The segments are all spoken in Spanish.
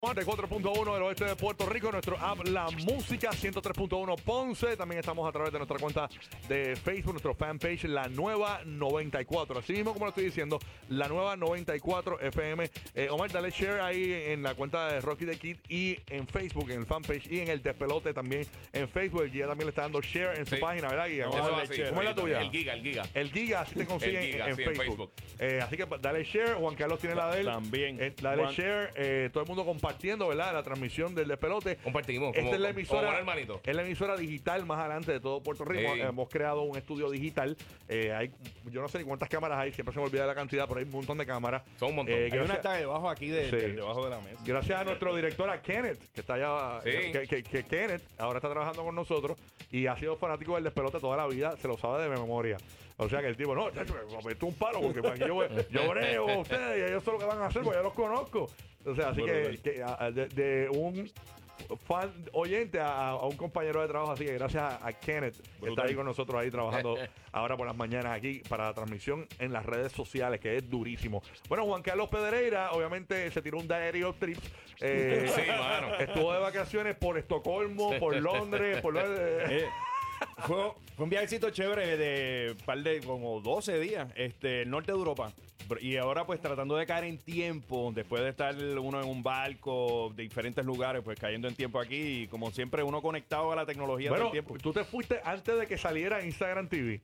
94.1 del oeste de Puerto Rico, nuestro app La Música 103.1 Ponce. También estamos a través de nuestra cuenta de Facebook, nuestro fanpage La Nueva 94. Así mismo como lo estoy diciendo, La Nueva 94 FM. Eh, Omar, dale share ahí en la cuenta de Rocky the Kid y en Facebook, en el fanpage y en el despelote también en Facebook. El Guía también le está dando share en su Sí. página, ¿verdad, Guía? Eso Vamos a va darle así, share. ¿Cómo es la tuya? El giga, el giga. El Giga, así te consiguen El Giga, en, sí, en Facebook. Eh, así que dale share. Juan Carlos tiene la de él. También. Eh, dale Juan- share. eh, todo el mundo compartiendo, ¿verdad? La transmisión del despelote. Compartimos, Esta como- es la emisora. buen hermanito. Es la emisora digital más adelante de todo Puerto Rico. Sí. Eh, Hemos creado un estudio digital. Eh, hay, yo no sé ni cuántas cámaras hay, siempre se me olvida la cantidad, pero hay un montón de cámaras. Son un montón. Eh, Hay una gracias- está debajo aquí, de, Sí. de- debajo de la mesa. Gracias a nuestro director, a Kenneth, que está allá. Sí. Que, que- que Kenneth ahora está trabajando con nosotros y ha sido fanático del despelote toda la vida, se lo sabe de memoria. O sea que el tipo, no, chacho, me metí un palo porque para que yo, yo brego a ustedes y ellos sé lo que van a hacer porque yo los conozco. O sea, así que, que, a- de, de un fan oyente a, a un compañero de trabajo, así que gracias a, a Kenneth, que está ahí con nosotros ahí trabajando ahora por las mañanas aquí para la transmisión en las redes sociales, que es durísimo. Bueno, Juan Carlos Pedreira, obviamente se tiró un diary of trips. eh, Sí, mano. Estuvo de vacaciones por Estocolmo, por Londres, por... Eh, fue, fue un viajecito chévere de par de como 12 días, este, el norte de Europa. Y ahora pues tratando de caer en tiempo, después de estar uno en un barco de diferentes lugares, pues cayendo en tiempo aquí y como siempre uno conectado a la tecnología todo Bueno, el tiempo. tú te fuiste antes de que saliera Instagram TV.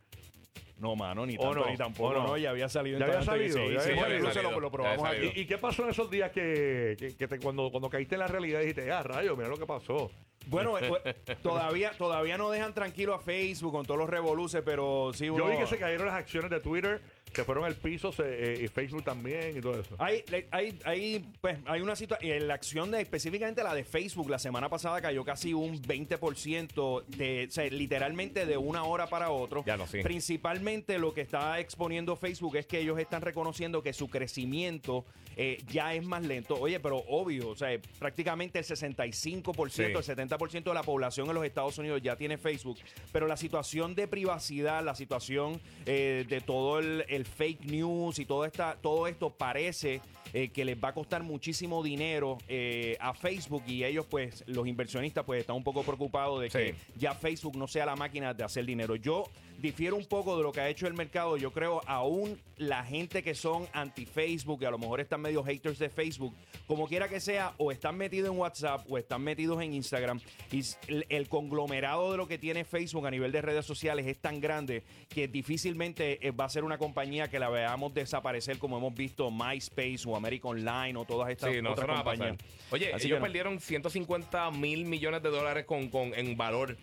No, mano, ni ¿O tanto no? ni tampoco, ¿O no? no? ya había salido. Ya había salido, sí, ya sí, había bueno, incluso salido. lo, lo Ya probamos había aquí. salido. ¿Y, y qué pasó en esos días que, que- que te- cuando, cuando caíste en la realidad dijiste, ah, rayo, mira lo que pasó? Bueno, eh, eh, todavía, todavía no dejan tranquilo a Facebook con todos los revoluces, pero sí uno... Yo vi que se cayeron las acciones de Twitter, se fueron al piso, se- eh, y Facebook también y todo eso. Hay, hay, hay, pues, hay una situación. La acción de específicamente la de Facebook la semana pasada cayó casi un 20%, de, o sea, literalmente de una hora para otro. Ya lo sé. Principalmente lo que está exponiendo Facebook es que ellos están reconociendo que su crecimiento eh, ya es más lento. Oye, pero obvio, o sea, prácticamente el 65%, Sí. el 70% de la población en los Estados Unidos ya tiene Facebook. Pero la situación de privacidad, la situación eh, de todo el, el fake news y todo, esta, todo esto parece eh, que les va a costar muchísimo dinero eh, a Facebook y ellos, pues, los inversionistas, pues, están un poco preocupados de que Sí. ya Facebook no sea la máquina de hacer dinero. Yo difiero un poco de lo que ha hecho el mercado. Yo creo aún la gente que son anti-Facebook, que a lo mejor están medio haters de Facebook, como quiera que sea, o están metidos en WhatsApp o están metidos en Instagram. Y el, el conglomerado de lo que tiene Facebook a nivel de redes sociales es tan grande que difícilmente eh, va a ser una compañía que la veamos desaparecer como hemos visto MySpace o American Online o todas estas Sí, no, otras no compañías. Oye, Así ellos no. perdieron 150 mil millones de dólares con, con, en valor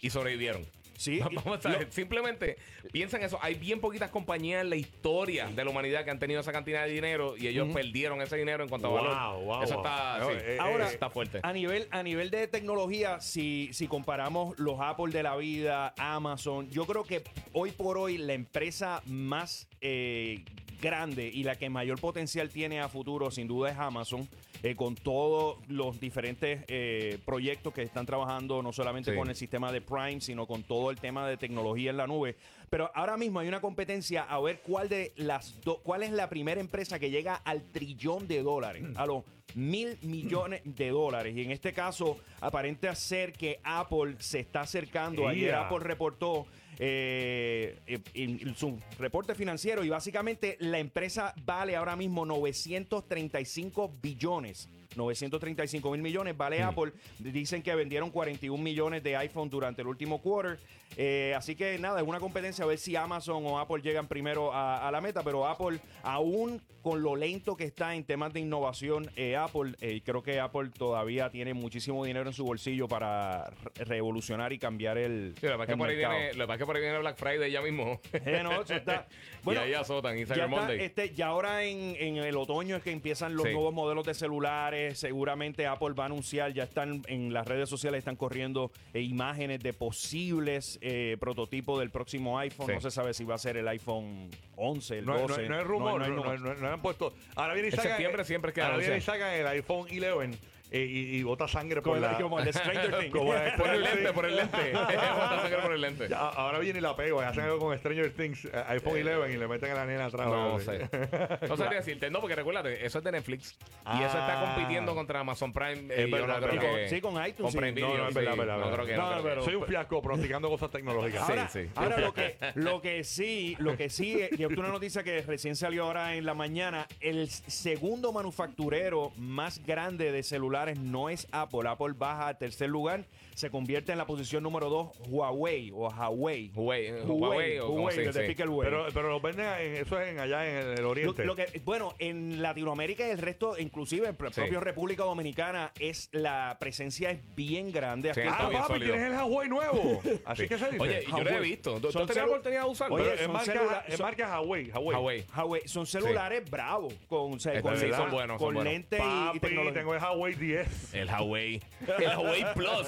y sobrevivieron. Sí, Vamos a ver, lo- simplemente piensa en eso. Hay bien poquitas compañías en la historia de la humanidad que han tenido esa cantidad de dinero y ellos perdieron ese dinero en cuanto a Wow, valor. wow, eso wow. está, No, sí, eh, Ahora, está fuerte. A nivel, a nivel de tecnología, si, si comparamos los Apple de la vida, Amazon, yo creo que hoy por hoy la empresa más eh, grande y la que mayor potencial tiene a futuro, sin duda, es Amazon. Eh, con todos los diferentes eh, proyectos que están trabajando, no solamente Sí. con el sistema de Prime, sino con todo el tema de tecnología en la nube. Pero ahora mismo hay una competencia a ver cuál de las do- cuál es la primera empresa que llega al trillón de dólares, a los mil millones de dólares. Y en este caso, aparente ser que Apple se está acercando. Ayer Yeah. Apple reportó eh, eh, en su reporte financiero y básicamente la empresa vale ahora mismo 935 billones. 935 mil millones vale Apple. Dicen que vendieron 41 millones de iPhone durante el último quarter. Eh, así que nada, es una competencia a ver si Amazon o Apple llegan primero a, a la meta. Pero Apple, aún con lo lento que está en temas de innovación, eh, Apple, eh, creo que Apple todavía tiene muchísimo dinero en su bolsillo para re- revolucionar y cambiar el. Sí, lo que es que por ahí viene, lo que pasa es que por ahí viene Black Friday ya mismo. No, eso está- y ahí azotan, y ya, está, este, ya ahora en, en el otoño es que empiezan los Sí. nuevos modelos de celulares. Seguramente Apple va a anunciar, ya están en las redes sociales, están corriendo eh, imágenes de posibles eh, prototipos del próximo iPhone. Sí. No se sabe si va a ser el iPhone 11, el No, no- 12. no es rumor, no hay no, número. no- no- no han puesto. Ahora viene y En sacan- septiembre siempre es que Ahora viene y sacan el iPhone 11 eh, y, y bota sangre por Como, la. como el Stranger Things. como el Por el Stranger lente, Things. por el lente. Bota sangre por el lente. Ya, ahora viene y la pego. Hacen algo con Stranger Things, eh, iPhone 11 y le meten a la nena atrás. No ¿verdad? sé. No sabría decirte. No, porque recuérdate, eso es de Netflix. Y eso está Ah. compitiendo contra Amazon Prime. Y yo no creo que- Sí, con iTunes, Con sí. Prime No, Video, no, es sí. verdad, verdad, No verdad. creo que No, no no, creo que- pero- Soy un fiasco pronosticando cosas tecnológicas. Sí, Ahora, sí. ahora lo que lo que sí, lo que sí, eh, y es una noticia que recién salió ahora en la mañana, el segundo manufacturero más grande de celulares no es Apple. Apple baja a tercer lugar, se convierte en la posición número dos Huawei o Huawei. Huawei, eh, Huawei Huawei, se que te pica el Huawei. Pero, pero lo venden en, eso es en, allá en el, oriente. lo que, bueno, en Latinoamérica y el resto, inclusive en la Sí. propia República Dominicana, es la presencia es bien grande. Aquí Sí, ah, papi, sólido. tienes el Huawei nuevo. Así que se dice. Oye, yo lo he Huawei. visto. ¿Tú, Son oportunidad de usarlo? Oye, Pero es son marca, es son- marca Huawei. Huawei. Huawei. Huawei, son celulares bravos, con, o sea, con, Son buenos, son con buenos. lente y- y, Papi, tecnología. tengo el Huawei 10. El Huawei. El Huawei Plus.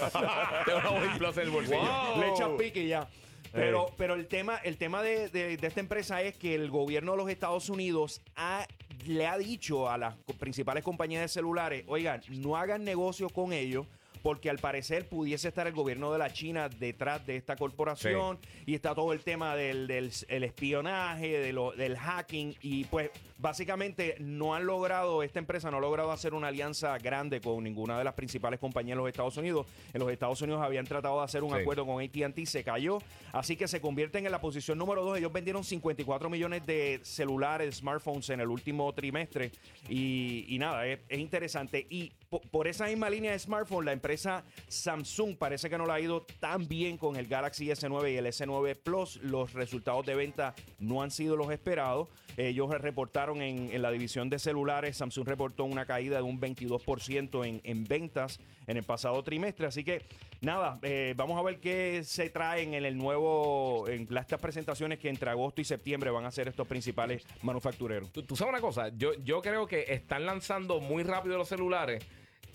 Tengo el Huawei Plus en el bolsillo. Wow. Le echas pique y ya. Pero, pero el tema, el tema de, de- de esta empresa es que el gobierno de los Estados Unidos ha- le ha dicho a las principales compañías de celulares, oigan, no hagan negocio con ellos. Porque al parecer pudiese estar el gobierno de la China detrás de esta corporación y está todo el tema del, del el espionaje, de lo- del hacking y pues básicamente no han logrado, esta empresa no ha logrado hacer una alianza grande con ninguna de las principales compañías de los Estados Unidos. En los Estados Unidos habían tratado de hacer un Sí. acuerdo con ATT, se cayó, así que se convierten en la posición número dos. Ellos vendieron 54 millones de celulares, smartphones en el último trimestre y, y nada, es, es interesante. Y por esa misma línea de smartphone, la empresa Samsung parece que no le ha ido tan bien con el Galaxy S9 y el S9 Plus. Los resultados de venta no han sido los esperados. Ellos reportaron en, la división de celulares, Samsung reportó una caída de un 22% en, en ventas en el pasado trimestre. Así que nada, eh, vamos a ver qué se traen en el nuevo, en estas presentaciones que entre agosto y septiembre van a ser estos principales manufactureros. Tú, sabes una cosa, yo creo que están lanzando muy rápido los celulares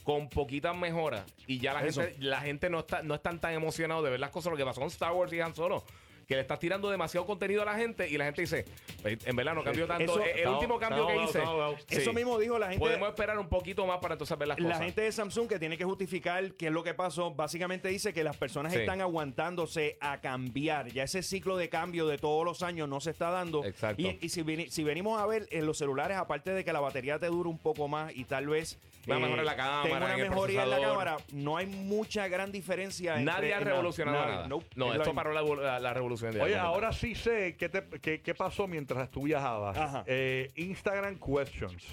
con poquitas mejoras y ya la Eso. gente, la gente no está no están tan emocionados de ver las cosas. Lo que pasó con Star Wars y Han Solo, que le estás tirando demasiado contenido a la gente y la gente dice, "Pues, en verdad no cambió tanto. Eso- el último cambio que hice. sí, Eso mismo dijo la gente. Podemos esperar un poquito más para entonces ver las La cosas. gente de Samsung que tiene que justificar qué es lo que pasó, básicamente dice que las personas Sí. están aguantándose a cambiar. Ya ese ciclo de cambio de todos los años no se está dando. Exacto. Y, y si, si venimos a ver en los celulares, aparte de que la batería te dure un poco más y tal vez Una mejora en la cámara, una en mejoría en la cámara, no hay mucha gran diferencia. entre- Nadie ha la- revolucionado nada. nada. Nope. No, esto paró la, la- la revolución de Oye, algo. ahora sí sé qué, te- qué- qué pasó mientras tú viajabas. Ajá. Eh, Instagram Questions.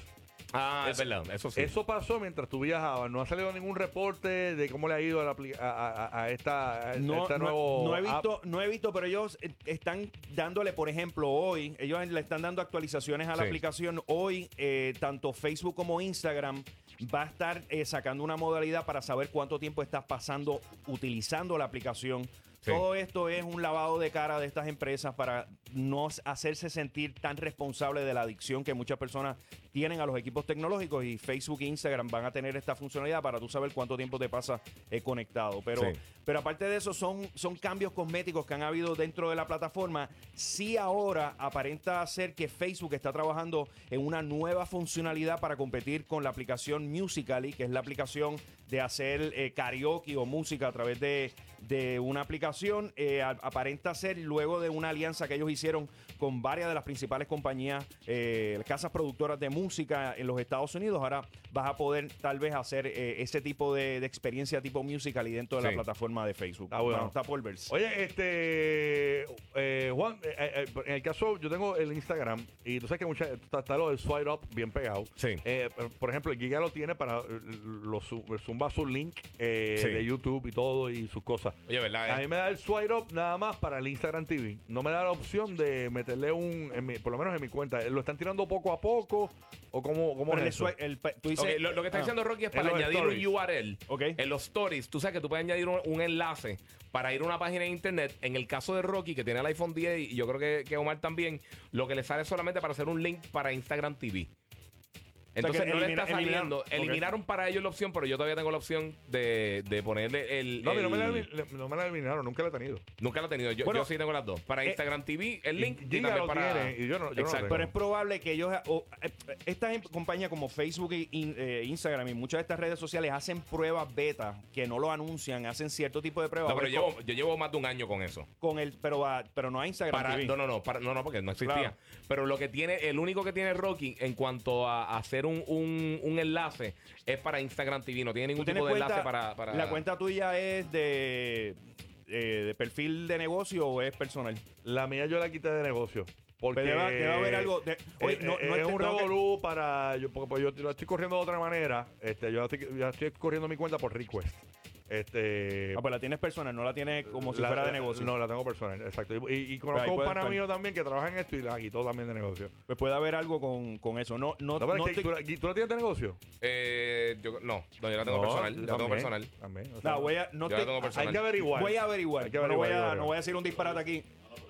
Ah, es verdad, eso sí. Eso pasó mientras tú viajabas. No ha salido ningún reporte de cómo le ha ido a, la a, a- a esta, a No, no- nuevo no he app. visto, no he visto, pero ellos están dándole, por ejemplo, hoy, ellos le están dando actualizaciones a la Sí. aplicación. Hoy, eh, tanto Facebook como Instagram va a estar eh, sacando una modalidad para saber cuánto tiempo estás pasando utilizando la aplicación. Todo esto es un lavado de cara de estas empresas para no hacerse sentir tan responsable de la adicción que muchas personas tienen a los equipos tecnológicos y Facebook e Instagram van a tener esta funcionalidad para tú saber cuánto tiempo te pasa eh, conectado. Pero, Sí. pero aparte de eso, son, son cambios cosméticos que han habido dentro de la plataforma. Sí ahora aparenta ser que Facebook está trabajando en una nueva funcionalidad para competir con la aplicación Musical.ly, que es la aplicación de hacer eh, karaoke o música a través de, de una aplicación. Eh, aparenta ser luego de una alianza que ellos hicieron con varias de las principales compañías, casas productoras de música en los Estados Unidos. Ahora vas a poder tal vez hacer eh, ese tipo de, de experiencia tipo musical y dentro de la plataforma de Facebook. Ah, bueno. está por verse. Oye, este eh, Juan, eh, eh, eh, en el caso, yo tengo el Instagram y tú sabes que mucha, está, está lo del swipe up bien pegado. Sí. Eh, por ejemplo, el Giga lo tiene para lo zumba su link eh, Sí. de YouTube y todo y sus cosas. Oye, ¿verdad? A mí me da el swipe up nada más para el Instagram TV. No me da la opción de meterle un, en mi- por lo menos en mi cuenta. ¿Lo están tirando poco a poco o cómo, cómo es eso? el tú dices- lo, lo que está ah. diciendo Rocky es para añadir stories. un URL. Ok. En los stories, tú sabes que tú puedes añadir un, un enlace para ir a una página de internet. En el caso de Rocky, que tiene el iPhone 10, y yo creo que, que Omar también, lo que le sale es solamente para hacer un link para Instagram TV. Entonces que no le elimina- está saliendo. eliminaron- Eliminaron para ellos la opción, pero yo todavía tengo la opción de, de ponerle el. No, a mí no me, la, el- elimi- no me la eliminaron, nunca la he tenido. Nunca lo he tenido. Yo, Bueno, yo sí tengo las dos. Para eh, Instagram TV, el link. y Giga también lo para. tiene, y yo no- yo no lo Exacto. tengo. Pero es probable que ellos, o, eh, estas em- compañías como Facebook e in- eh, Instagram y muchas de estas redes sociales hacen pruebas beta que no lo anuncian, hacen cierto tipo de pruebas. No, pero llevo, yo llevo más de un año con eso. con, con el, pero, a- pero no a Instagram Para, TV. no, no, no, para- no, no, porque no existía. Claro. Pero lo que tiene, el único que tiene Rocky en cuanto a, a hacer un, un, un enlace es para Instagram TV. No tiene ¿Tú ningún tipo de cuenta- enlace para, para- ¿La cuenta tuya es de, eh, de perfil de negocio o es personal? La mía yo la quité de negocio. Porque Pero debe- debe haber algo de- oye, eh, no- eh, no es ente- un tengo que- revolú para. Yo, porque pues yo lo estoy corriendo de otra manera. Este, yo estoy, yo estoy corriendo mi cuenta por request. Este. Ah, pues la tienes personal, no la tienes como si la- fuera de negocio. No, la tengo personal, exacto. Y, y- y Pero conozco un pana mío también que trabaja en esto y la quitó también de negocio. Pues puede haber algo con, con eso. No, no, No, no es que te- ¿tú, la- ¿Tú la tienes de negocio? Eh, yo, no, no, yo la tengo No, personal. yo La tengo personal. También. o sea, No, voy a, no Yo te- la tengo personal. hay que averiguar. Voy a averiguar. Hay que no, averiguar, voy a, averiguar. no voy a decir un disparate aquí.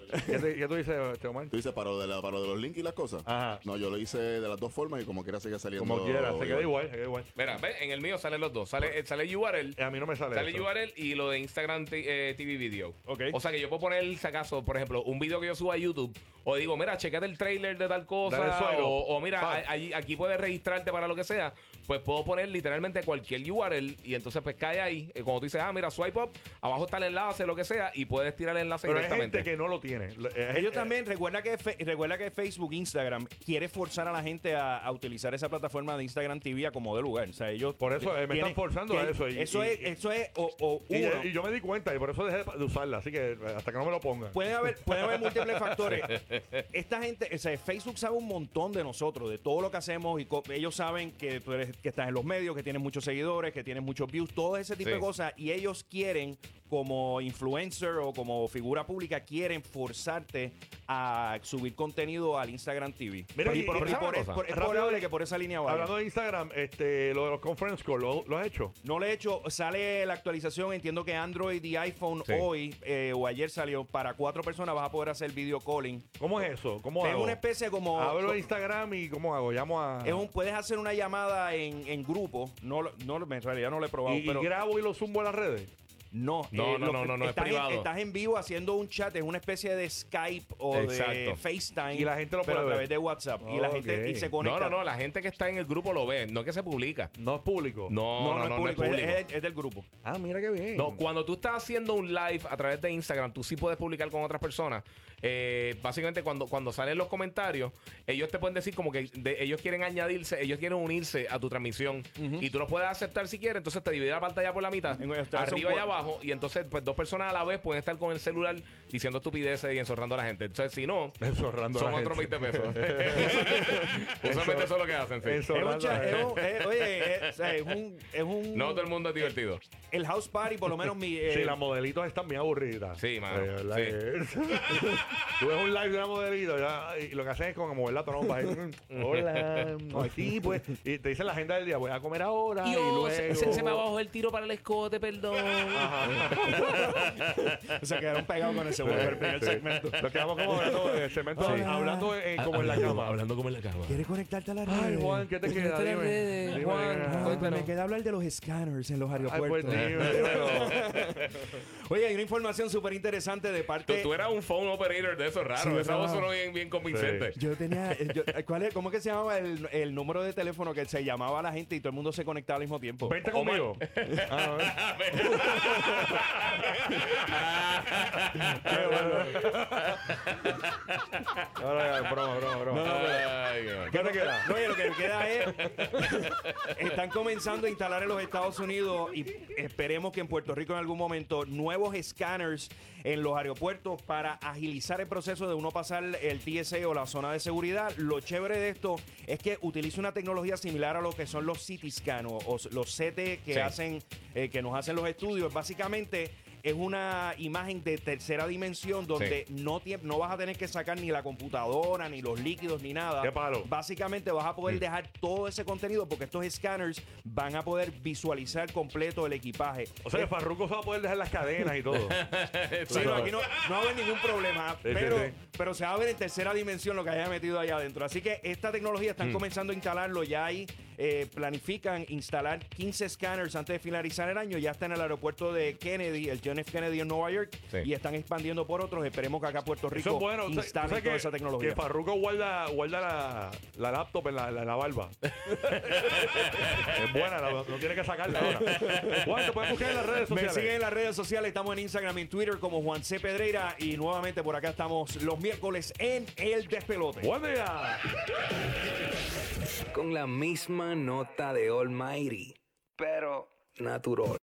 ¿Qué, te- qué tú dices, este Omar? Tú dices para lo de, la- para lo de los links y las cosas. Ajá. No, yo lo hice de las dos formas y como quiera sigue saliendo. Como quieras, se queda igual, se queda igual. Mira, ve, en el mío salen los dos. Sale, sale URL. A mí no me sale Sale eso. URL y lo de Instagram T- eh, TV Video. Ok. O sea que yo puedo poner, si acaso, por ejemplo, un video que yo subo a YouTube. O digo, mira, checate el trailer de tal cosa. O, mira, a- aquí puedes registrarte para lo que sea. Pues puedo poner literalmente cualquier URL. Y entonces, pues cae ahí. Eh, Cuando tú dices, ah, mira, swipe up. Abajo está el enlace, lo que sea. Y puedes tirar el enlace Pero hay directamente. gente que no lo tiene. Eh, Ellos eh, también, recuerda que, recuerda que Facebook, Instagram, quiere forzar a la gente a, a utilizar esa plataforma de Instagram TV a como de lugar. O sea, ellos. Por eso, eh, me tienen- están forzando a eso y- eso y- es, eso es, o, o Y, uno. y yo me di cuenta y por eso dejé de usarla. Así que hasta que no me lo pongan. Pueden haber, pueden haber múltiples factores. Esta gente, o sea, Facebook sabe un montón de nosotros, de todo lo que hacemos, y ellos saben que tú eres, que estás en los medios, que tienes muchos seguidores, que tienes muchos views, todo ese tipo Sí. de cosas, y ellos quieren, como influencer o como figura pública, quieren forzarte a subir contenido al Instagram TV. Mira, y y- por, y- por- es, por- es Rápido, probable que por esa línea vaya. Hablando de Instagram, este, lo de los conference call, ¿lo, lo has hecho? No le he hecho, sale la actualización, entiendo que Android y iPhone Sí. hoy eh, o ayer salió, para cuatro personas vas a poder hacer video calling. ¿Cómo es eso? ¿Cómo Es hago? una especie como... Hablo de Instagram y ¿cómo hago? Llamo a... Es un, puedes hacer una llamada en, en grupo. No, lo- no, en realidad no lo he probado, y, grabo y lo zumbo a las redes. No. No, eh, no, lo no, no, no, es estás en- privado. estás en vivo haciendo un chat, es una especie de Skype o de. FaceTime. Y la gente lo pero puede a ver. través de WhatsApp. Y la gente y se No, conecta. no, no. La gente que está en el grupo lo ve. No que se publica. No es público. No, No, no, no, no, es público, es- público. es- es del grupo. Ah, mira qué bien. No, cuando tú estás haciendo un live a través de Instagram, tú sí puedes publicar con otras personas. Eh, básicamente, cuando, cuando salen los comentarios, ellos te pueden decir como que de- ellos quieren añadirse, ellos quieren unirse a tu transmisión. Y tú los puedes aceptar si quieres. Entonces te divide la pantalla por la mitad, En- arriba y cua- Y entonces, pues dos personas a la vez pueden estar con el celular diciendo estupideces y enzorrando a la gente. Entonces, si no, Enzorrando a son la otros gente. 20 pesos. Usualmente eso es lo que hacen. sí. Es un cha- de- es un- es- oye, es, es un, es un- No todo el mundo es divertido. el house party, por lo menos mi. eh, Sí, las modelitos están bien aburridas. Sí, mano, Eh, ¿verdad sí. que- Tú ves un live de una modelito ya, y lo que hacen es como mover la trompa. ahí, Hola, sí, pues. Y te dicen la agenda del día, voy a comer ahora. Y, luego... bajó el tiro para el escote, perdón. se quedaron pegados con ese bueno, el primer segmento. Nos quedamos como hablando, eh, cemento, hablando eh, como en la cama. Hablando como en la cama. ¿Quieres conectarte a la red? Ay, Juan, ¿qué te queda? Dime. Dime, Juan, Cuéntanos. me queda hablar de los scanners en los Ay, pues aeropuertos. dime. Oye, hay una información súper interesante de Tú, parte. tú eras un phone operator de esos raros. Sí, Esa voz sonó bien, bien convincente. Yo tenía. eh, yo- eh, ¿cuál es, ¿Cómo es que se llamaba el, el número de teléfono que se llamaba a la gente y todo el mundo se conectaba al mismo tiempo? Vente conmigo. Ah. Qué bueno. Broma, broma, broma. Ay, qué bueno. ¿Qué te queda? No, oye, lo que me queda es. están comenzando a instalar en los Estados Unidos y esperemos que en Puerto Rico en algún momento nuevos escáneres en los aeropuertos para agilizar el proceso de uno pasar el TSA o la zona de seguridad. Lo chévere de esto es que utiliza una tecnología similar a lo que son los CT scan o, o los CT que Sí. hacen, eh, que nos hacen los estudios. Básicamente es una imagen de tercera dimensión donde no, tie- no vas a tener que sacar ni la computadora, ni los líquidos, ni nada. Qué palo. Básicamente vas a poder Mm. dejar todo ese contenido porque estos scanners van a poder visualizar completo el equipaje. O sea que Farruko se va a poder dejar las cadenas y todo. Sí, no, aquí no, no va a haber ningún problema, Sí, sí, pero, sí. pero se va a ver en tercera dimensión lo que haya metido allá adentro. Así que esta tecnología Mm. están comenzando a instalarlo ya ahí. eh, planifican instalar 15 scanners antes de finalizar el año. Ya está en el aeropuerto de Kennedy, el John F. Kennedy en Nueva York, Sí. y están expandiendo por otros. Esperemos que acá Puerto Rico Eso es bueno. O sea, instalen o sea toda que, esa tecnología. que Farruko guarda, guarda la, la laptop en la, la- la barba. es buena, no, no tiene que sacarla ahora. Juan, te puedes buscar en las redes Me sociales. siguen en las redes sociales, estamos en Instagram y en Twitter como Juan C. Pedreira y nuevamente por acá estamos los miércoles en El Despelote. Buen día. con la misma nota de Almighty, pero natural.